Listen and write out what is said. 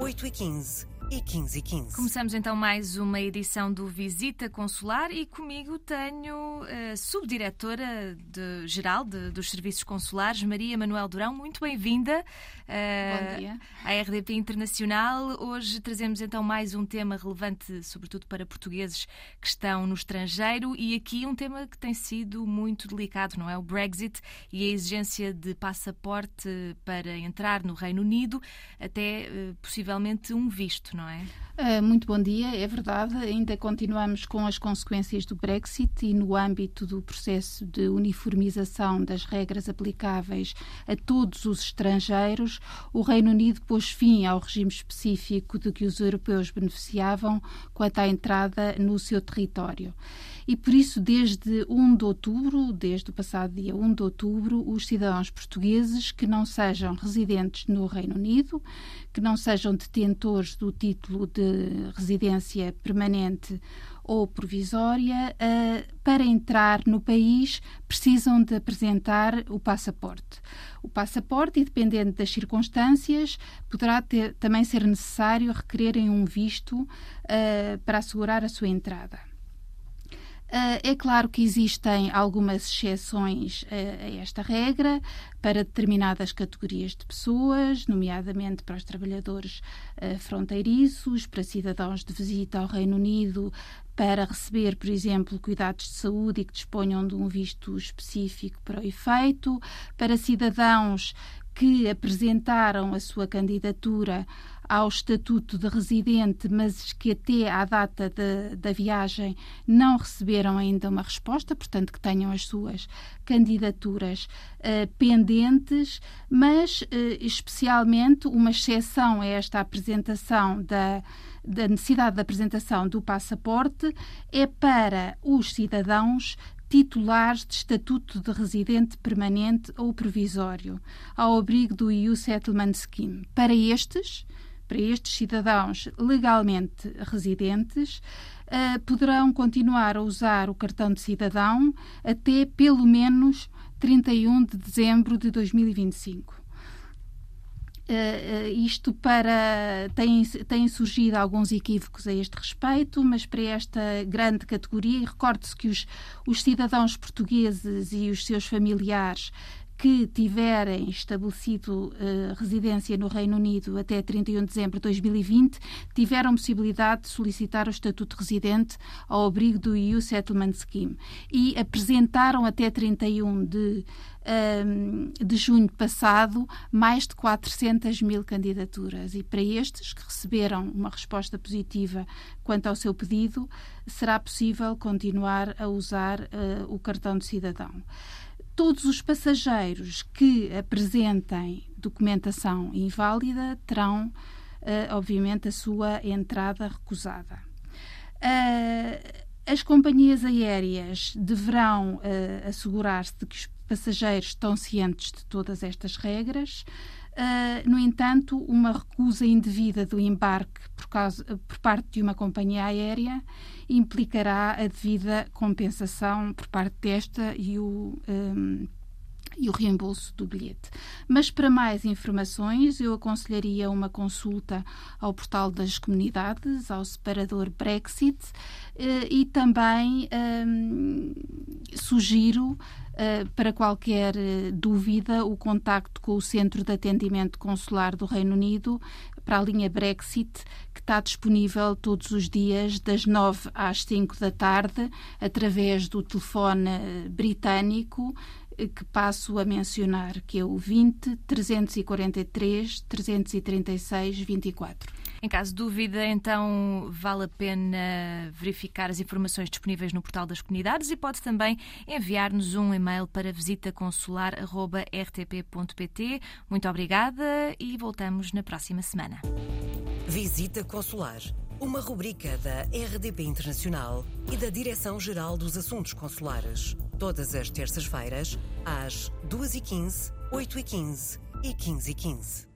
8h15 e 15 e 15. Começamos então mais uma edição do Visita Consular e comigo tenho a subdiretora de, geral de, dos Serviços Consulares, Maria Manuel Durão. Muito bem-vinda uh, à RDP Internacional. Hoje trazemos então mais um tema relevante, sobretudo para portugueses que estão no estrangeiro e aqui um tema que tem sido muito delicado, não é? O Brexit e a exigência de passaporte para entrar no Reino Unido, até uh, possivelmente um visto, não é? Uh, muito bom dia, é verdade. Ainda continuamos com as consequências do Brexit e no âmbito do processo de uniformização das regras aplicáveis a todos os estrangeiros, o Reino Unido pôs fim ao regime específico de que os europeus beneficiavam quanto à entrada no seu território. E por isso, desde 1 de outubro, desde o passado dia 1 de outubro, os cidadãos portugueses que não sejam residentes no Reino Unido, que não sejam detentores do título de residência permanente ou provisória, uh, para entrar no país precisam de apresentar o passaporte. O passaporte, e dependendo das circunstâncias, poderá ter, também ser necessário requererem um visto uh, para assegurar a sua entrada. Uh, é claro que existem algumas exceções a esta regra para determinadas categorias de pessoas, nomeadamente para os trabalhadores uh, fronteiriços, para cidadãos de visita ao Reino Unido, para receber, por exemplo, cuidados de saúde e que disponham de um visto específico para o efeito, para cidadãos que apresentaram a sua candidatura ao estatuto de residente, mas que até à data de, da viagem não receberam ainda uma resposta, portanto, que tenham as suas candidaturas uh, pendentes, mas uh, especialmente uma exceção a esta apresentação da, da necessidade de apresentação do passaporte é para os cidadãos titulares de estatuto de residente permanente ou provisório, ao abrigo do EU Settlement Scheme. Para estes, para estes cidadãos legalmente residentes, uh, poderão continuar a usar o cartão de cidadão até pelo menos 31 de dezembro de 2025. Uh, isto para. Têm, têm surgido alguns equívocos a este respeito, mas para esta grande categoria, e recorde-se que os, os cidadãos portugueses e os seus familiares que tiverem estabelecido uh, residência no Reino Unido até 31 de dezembro de 2020 tiveram possibilidade de solicitar o estatuto de residente ao abrigo do EU Settlement Scheme. E apresentaram até 31 de, um, de junho passado mais de 400 mil candidaturas. E para estes que receberam uma resposta positiva quanto ao seu pedido será possível continuar a usar uh, o cartão de cidadão todos os passageiros que apresentem documentação inválida terão, uh, obviamente, a sua entrada recusada. Uh, as companhias aéreas deverão uh, assegurar-se de que os passageiros estão cientes de todas estas regras. Uh, no entanto, uma recusa indevida do embarque por, causa, por parte de uma companhia aérea implicará a devida compensação por parte desta e o. Um, e o reembolso do bilhete. Mas para mais informações, eu aconselharia uma consulta ao portal das comunidades, ao separador Brexit eh, e também um, sugiro uh, para qualquer uh, dúvida o contacto com o Centro de Atendimento Consular do Reino Unido para a linha Brexit, que está disponível todos os dias, das 9 às 5 da tarde, através do telefone britânico que passo a mencionar, que é o 20 343 336 24. Em caso de dúvida, então vale a pena verificar as informações disponíveis no portal das comunidades e pode também enviar-nos um e-mail para visitaconsular.rtp.pt. Muito obrigada e voltamos na próxima semana. Visita Consular, uma rubrica da RDP Internacional e da Direção-Geral dos Assuntos Consulares. Todas as terças-feiras, às 2h15, 8h15 e 15h15.